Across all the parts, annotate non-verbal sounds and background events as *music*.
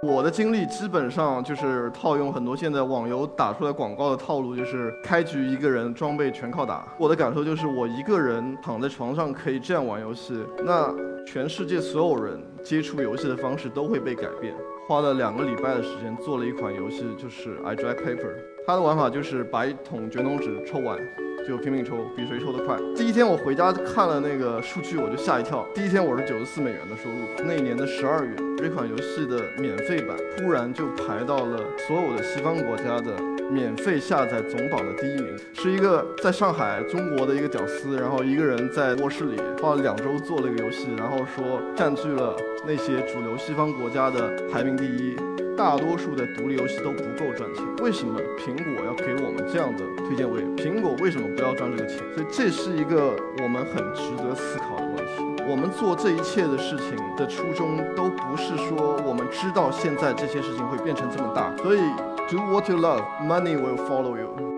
我的经历基本上就是套用很多现在网游打出来广告的套路，就是开局一个人装备全靠打。我的感受就是我一个人躺在床上可以这样玩游戏，那全世界所有人接触游戏的方式都会被改变。花了两个礼拜的时间做了一款游戏，就是 I Drag Paper。它的玩法就是把一桶卷筒纸抽完。就拼命抽，比谁抽得快。第一天我回家看了那个数据，我就吓一跳。第一天我是九十四美元的收入。那一年的十二月，这款游戏的免费版突然就排到了所有的西方国家的免费下载总榜的第一名。是一个在上海中国的一个屌丝，然后一个人在卧室里花了两周做了一个游戏，然后说占据了那些主流西方国家的排名第一。大多数的独立游戏都不够赚钱，为什么苹果要给我们这样的推荐位？苹果为什么不要赚这个钱？所以这是一个我们很值得思考的问题。我们做这一切的事情的初衷，都不是说我们知道现在这些事情会变成这么大。所以，do what you love, money will follow you。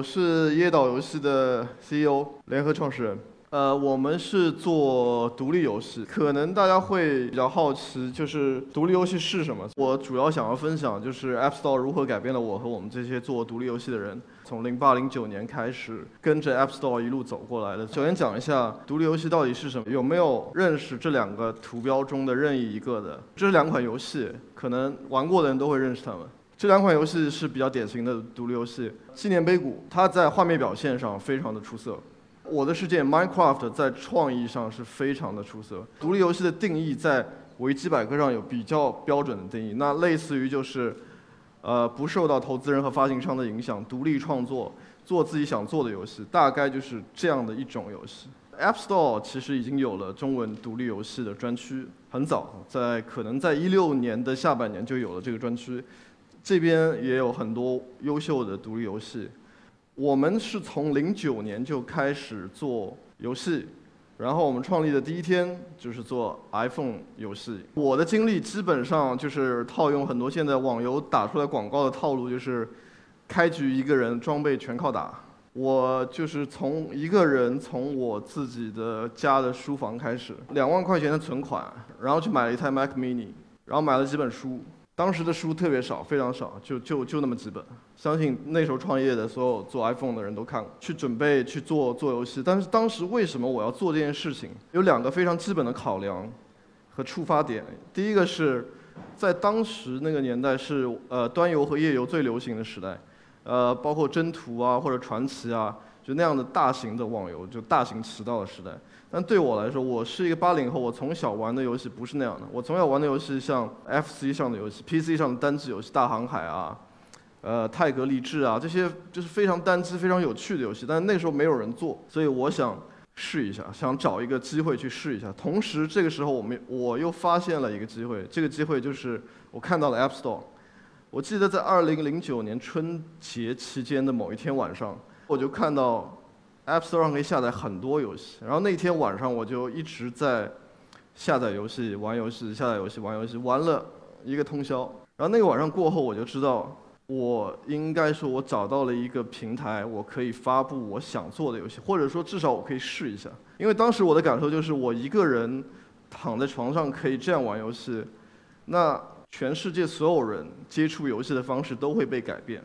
我是椰岛游戏的 CEO，联合创始人。呃，我们是做独立游戏，可能大家会比较好奇，就是独立游戏是什么？我主要想要分享，就是 App Store 如何改变了我和我们这些做独立游戏的人。从零八零九年开始，跟着 App Store 一路走过来的。首先讲一下独立游戏到底是什么？有没有认识这两个图标中的任意一个的？这两款游戏，可能玩过的人都会认识他们。这两款游戏是比较典型的独立游戏，《纪念碑谷》它在画面表现上非常的出色，《我的世界》Minecraft 在创意上是非常的出色。独立游戏的定义在维基百科上有比较标准的定义，那类似于就是，呃，不受到投资人和发行商的影响，独立创作，做自己想做的游戏，大概就是这样的一种游戏。App Store 其实已经有了中文独立游戏的专区，很早，在可能在一六年的下半年就有了这个专区。这边也有很多优秀的独立游戏。我们是从零九年就开始做游戏，然后我们创立的第一天就是做 iPhone 游戏。我的经历基本上就是套用很多现在网游打出来广告的套路，就是开局一个人装备全靠打。我就是从一个人从我自己的家的书房开始，两万块钱的存款，然后去买了一台 Mac Mini，然后买了几本书。当时的书特别少，非常少，就就就那么几本。相信那时候创业的所有做 iPhone 的人都看过。去准备去做做游戏，但是当时为什么我要做这件事情？有两个非常基本的考量和触发点。第一个是在当时那个年代是呃端游和页游最流行的时代，呃包括征途啊或者传奇啊，就那样的大型的网游，就大型渠道的时代。但对我来说，我是一个八零后，我从小玩的游戏不是那样的。我从小玩的游戏像 FC 上的游戏、PC 上的单机游戏，《大航海》啊，呃，《泰格励志》啊，这些就是非常单机、非常有趣的游戏。但那时候没有人做，所以我想试一下，想找一个机会去试一下。同时，这个时候我们我又发现了一个机会，这个机会就是我看到了 App Store。我记得在二零零九年春节期间的某一天晚上，我就看到。App Store 上可以下载很多游戏，然后那天晚上我就一直在下载游戏、玩游戏、下载游戏、玩游戏，玩了一个通宵。然后那个晚上过后，我就知道，我应该说，我找到了一个平台，我可以发布我想做的游戏，或者说至少我可以试一下。因为当时我的感受就是，我一个人躺在床上可以这样玩游戏，那全世界所有人接触游戏的方式都会被改变。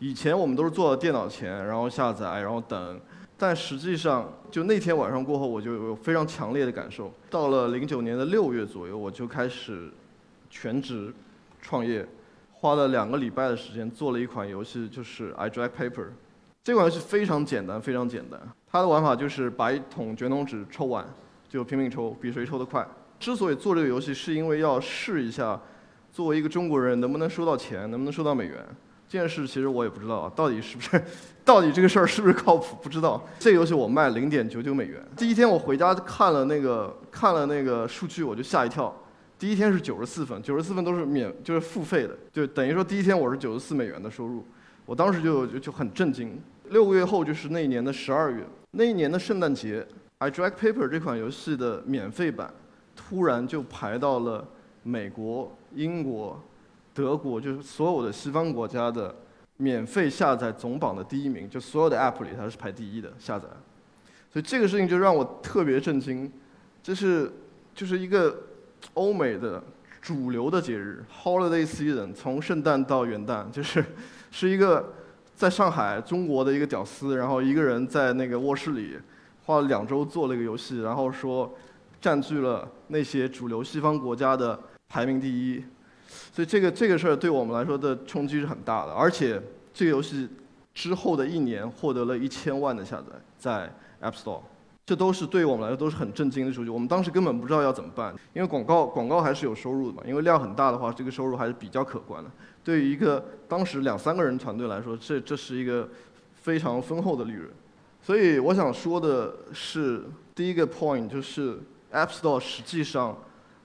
以前我们都是坐在电脑前，然后下载，然后等。但实际上，就那天晚上过后，我就有非常强烈的感受。到了零九年的六月左右，我就开始全职创业，花了两个礼拜的时间做了一款游戏，就是 I Drag Paper。这款游戏非常简单，非常简单。它的玩法就是把一桶卷筒纸抽完，就拼命抽，比谁抽得快。之所以做这个游戏，是因为要试一下，作为一个中国人能不能收到钱，能不能收到美元。这件事其实我也不知道啊，到底是不是，到底这个事儿是不是靠谱？不知道。这个游戏我卖零点九九美元。第一天我回家看了那个看了那个数据，我就吓一跳。第一天是九十四分，九十四分都是免，就是付费的，就等于说第一天我是九十四美元的收入，我当时就就就很震惊。六个月后就是那一年的十二月，那一年的圣诞节，《I Drag Paper》这款游戏的免费版突然就排到了美国、英国、德国，就是所有的西方国家的免费下载总榜的第一名，就所有的 App 里它是排第一的下载。所以这个事情就让我特别震惊，这是就是一个。欧美的主流的节日，Holiday Season，从圣诞到元旦，就是是一个在上海中国的一个屌丝，然后一个人在那个卧室里花了两周做了一个游戏，然后说占据了那些主流西方国家的排名第一，所以这个这个事儿对我们来说的冲击是很大的，而且这个游戏之后的一年获得了一千万的下载在 App Store。这都是对我们来说都是很震惊的数据。我们当时根本不知道要怎么办，因为广告广告还是有收入的嘛。因为量很大的话，这个收入还是比较可观的。对于一个当时两三个人团队来说，这这是一个非常丰厚的利润。所以我想说的是，第一个 point 就是 App Store 实际上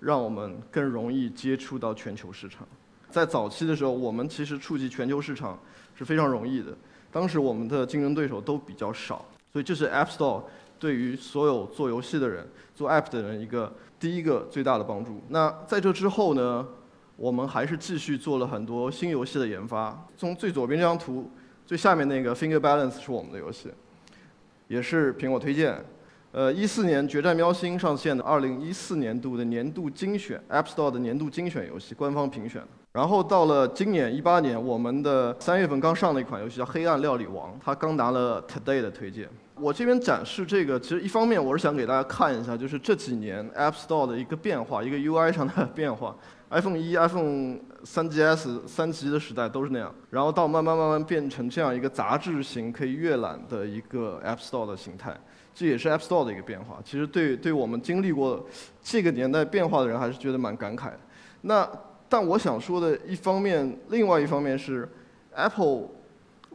让我们更容易接触到全球市场。在早期的时候，我们其实触及全球市场是非常容易的。当时我们的竞争对手都比较少，所以这是 App Store。对于所有做游戏的人、做 App 的人，一个第一个最大的帮助。那在这之后呢，我们还是继续做了很多新游戏的研发。从最左边这张图，最下面那个 Finger Balance 是我们的游戏，也是苹果推荐。呃，一四年《决战喵星》上线的，二零一四年度的年度精选 App Store 的年度精选游戏，官方评选。然后到了今年一八年，我们的三月份刚上的一款游戏叫《黑暗料理王》，它刚拿了 Today 的推荐。我这边展示这个，其实一方面我是想给大家看一下，就是这几年 App Store 的一个变化，一个 UI 上的变化。iPhone 一、iPhone 三 GS、三 G 的时代都是那样，然后到慢慢慢慢变成这样一个杂志型可以阅览的一个 App Store 的形态，这也是 App Store 的一个变化。其实对对我们经历过这个年代变化的人，还是觉得蛮感慨的。那但我想说的一方面，另外一方面是 Apple。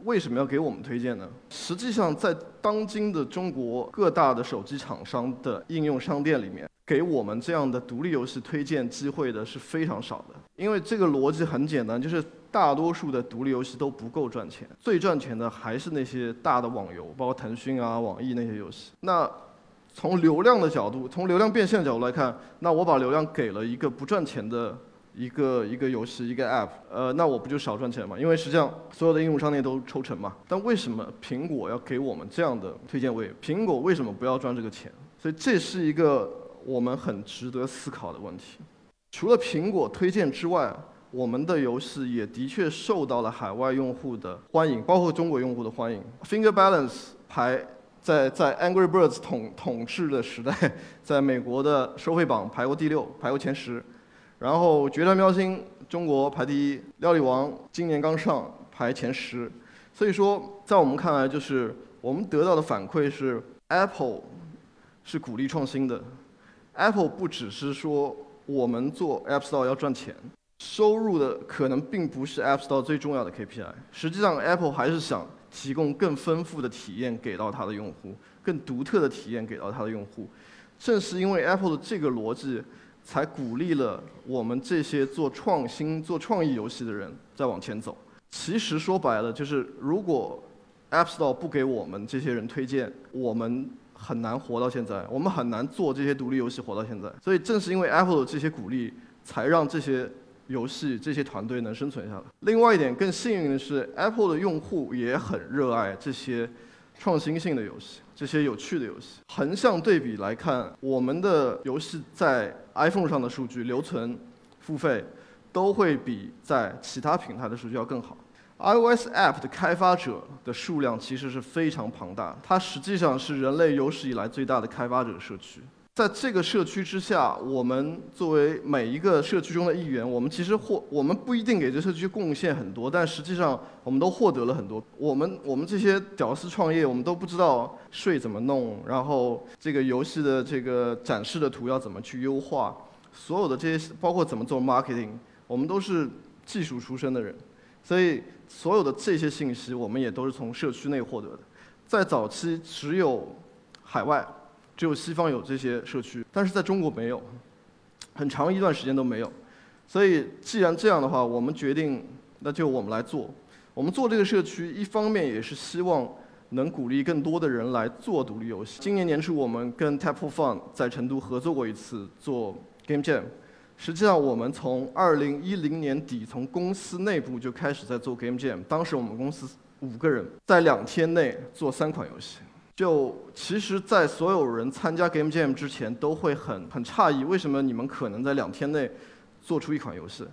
为什么要给我们推荐呢？实际上，在当今的中国各大的手机厂商的应用商店里面，给我们这样的独立游戏推荐机会的是非常少的。因为这个逻辑很简单，就是大多数的独立游戏都不够赚钱，最赚钱的还是那些大的网游，包括腾讯啊、网易那些游戏。那从流量的角度，从流量变现的角度来看，那我把流量给了一个不赚钱的。一个一个游戏一个 App，呃，那我不就少赚钱吗？因为实际上所有的应用商店都抽成嘛。但为什么苹果要给我们这样的推荐位？苹果为什么不要赚这个钱？所以这是一个我们很值得思考的问题。除了苹果推荐之外，我们的游戏也的确受到了海外用户的欢迎，包括中国用户的欢迎。Finger Balance 排在在 Angry Birds 统统治的时代，在美国的收费榜排过第六，排过前十。然后《决战喵星》中国排第一，《料理王》今年刚上排前十，所以说在我们看来，就是我们得到的反馈是，Apple 是鼓励创新的，Apple 不只是说我们做 App Store 要赚钱，收入的可能并不是 App Store 最重要的 KPI，实际上 Apple 还是想提供更丰富的体验给到它的用户，更独特的体验给到它的用户，正是因为 Apple 的这个逻辑。才鼓励了我们这些做创新、做创意游戏的人再往前走。其实说白了，就是如果 App Store 不给我们这些人推荐，我们很难活到现在，我们很难做这些独立游戏活到现在。所以正是因为 Apple 的这些鼓励，才让这些游戏、这些团队能生存下来。另外一点更幸运的是，Apple 的用户也很热爱这些创新性的游戏。这些有趣的游戏，横向对比来看，我们的游戏在 iPhone 上的数据留存、付费，都会比在其他平台的数据要更好。iOS App 的开发者的数量其实是非常庞大，它实际上是人类有史以来最大的开发者社区。在这个社区之下，我们作为每一个社区中的一员，我们其实获我们不一定给这社区贡献很多，但实际上我们都获得了很多。我们我们这些屌丝创业，我们都不知道税怎么弄，然后这个游戏的这个展示的图要怎么去优化，所有的这些包括怎么做 marketing，我们都是技术出身的人，所以所有的这些信息，我们也都是从社区内获得的。在早期，只有海外。只有西方有这些社区，但是在中国没有。很长一段时间都没有。所以既然这样的话，我们决定那就我们来做。我们做这个社区，一方面也是希望能鼓励更多的人来做独立游戏。今年年初，我们跟 Tap for Fun 在成都合作过一次做 Game Jam。实际上，我们从二零一零年底从公司内部就开始在做 Game Jam。当时我们公司五个人，在两天内做三款游戏。就其实，在所有人参加 Game Jam 之前，都会很很诧异，为什么你们可能在两天内做出一款游戏？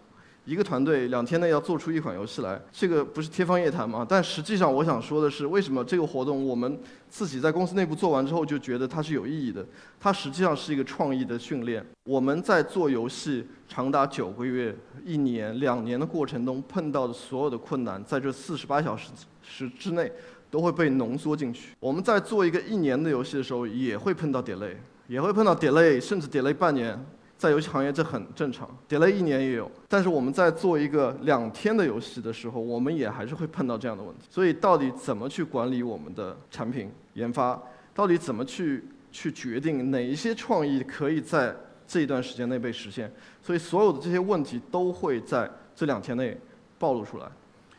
一个团队两天内要做出一款游戏来，这个不是天方夜谭吗？但实际上，我想说的是，为什么这个活动我们自己在公司内部做完之后就觉得它是有意义的？它实际上是一个创意的训练。我们在做游戏长达九个月、一年、两年的过程中碰到的所有的困难，在这四十八小时时之内都会被浓缩进去。我们在做一个一年的游戏的时候，也会碰到 delay，也会碰到 delay，甚至 delay 半年。在游戏行业这很正常叠了一年也有。但是我们在做一个两天的游戏的时候，我们也还是会碰到这样的问题。所以到底怎么去管理我们的产品研发？到底怎么去去决定哪一些创意可以在这一段时间内被实现？所以所有的这些问题都会在这两天内暴露出来。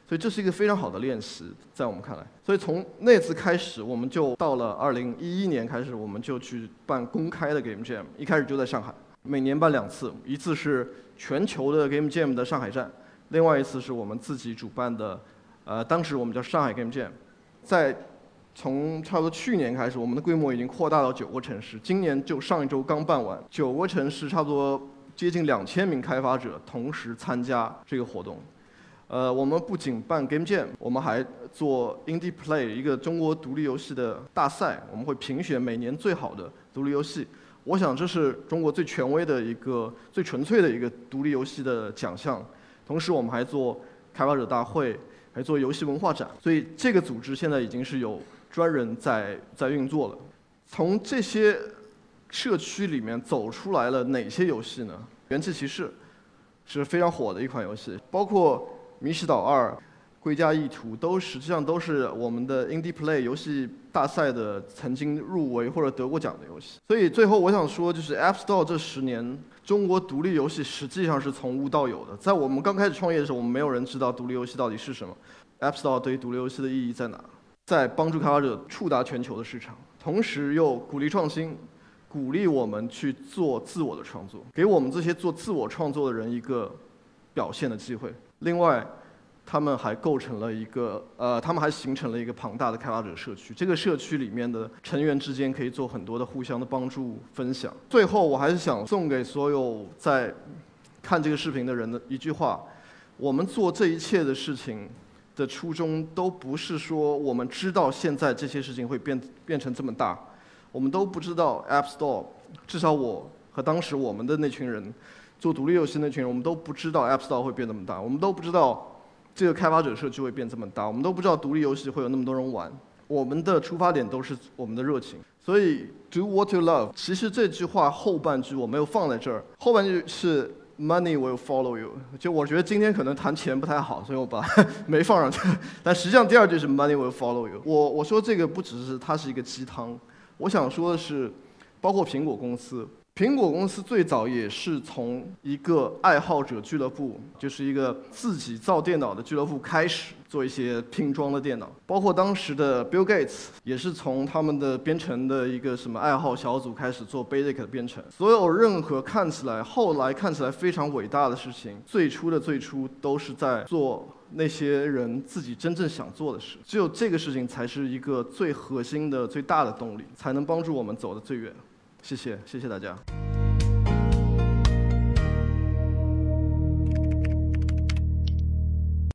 所以这是一个非常好的练习，在我们看来。所以从那次开始，我们就到了2011年开始，我们就去办公开的 Game Jam，一开始就在上海。每年办两次，一次是全球的 Game Jam 的上海站，另外一次是我们自己主办的，呃，当时我们叫上海 Game Jam。在从差不多去年开始，我们的规模已经扩大到九个城市。今年就上一周刚办完，九个城市差不多接近两千名开发者同时参加这个活动。呃，我们不仅办 Game Jam，我们还做 Indie Play 一个中国独立游戏的大赛，我们会评选每年最好的独立游戏。我想这是中国最权威的一个、最纯粹的一个独立游戏的奖项。同时，我们还做开发者大会，还做游戏文化展。所以，这个组织现在已经是有专人在在运作了。从这些社区里面走出来了哪些游戏呢？元气骑士是非常火的一款游戏，包括迷失岛二。归家意图都实际上都是我们的 Indie Play 游戏大赛的曾经入围或者得过奖的游戏。所以最后我想说，就是 App Store 这十年，中国独立游戏实际上是从无到有的。在我们刚开始创业的时候，我们没有人知道独立游戏到底是什么。App Store 对于独立游戏的意义在哪？在帮助开发者触达全球的市场，同时又鼓励创新，鼓励我们去做自我的创作，给我们这些做自我创作的人一个表现的机会。另外。他们还构成了一个，呃，他们还形成了一个庞大的开发者社区。这个社区里面的成员之间可以做很多的互相的帮助分享。最后，我还是想送给所有在看这个视频的人的一句话：我们做这一切的事情的初衷，都不是说我们知道现在这些事情会变变成这么大，我们都不知道 App Store，至少我和当时我们的那群人做独立游戏那群人，我们都不知道 App Store 会变那么大，我们都不知道。这个开发者社区会变这么大，我们都不知道独立游戏会有那么多人玩。我们的出发点都是我们的热情，所以 do what you love。其实这句话后半句我没有放在这儿，后半句是 money will follow you。就我觉得今天可能谈钱不太好，所以我把 *laughs* 没放上去。但实际上第二句是 money will follow you。我我说这个不只是它是一个鸡汤，我想说的是，包括苹果公司。苹果公司最早也是从一个爱好者俱乐部，就是一个自己造电脑的俱乐部开始做一些拼装的电脑。包括当时的 Bill Gates 也是从他们的编程的一个什么爱好小组开始做 Basic 的编程。所有任何看起来后来看起来非常伟大的事情，最初的最初都是在做那些人自己真正想做的事。只有这个事情才是一个最核心的、最大的动力，才能帮助我们走得最远。谢谢，谢谢大家。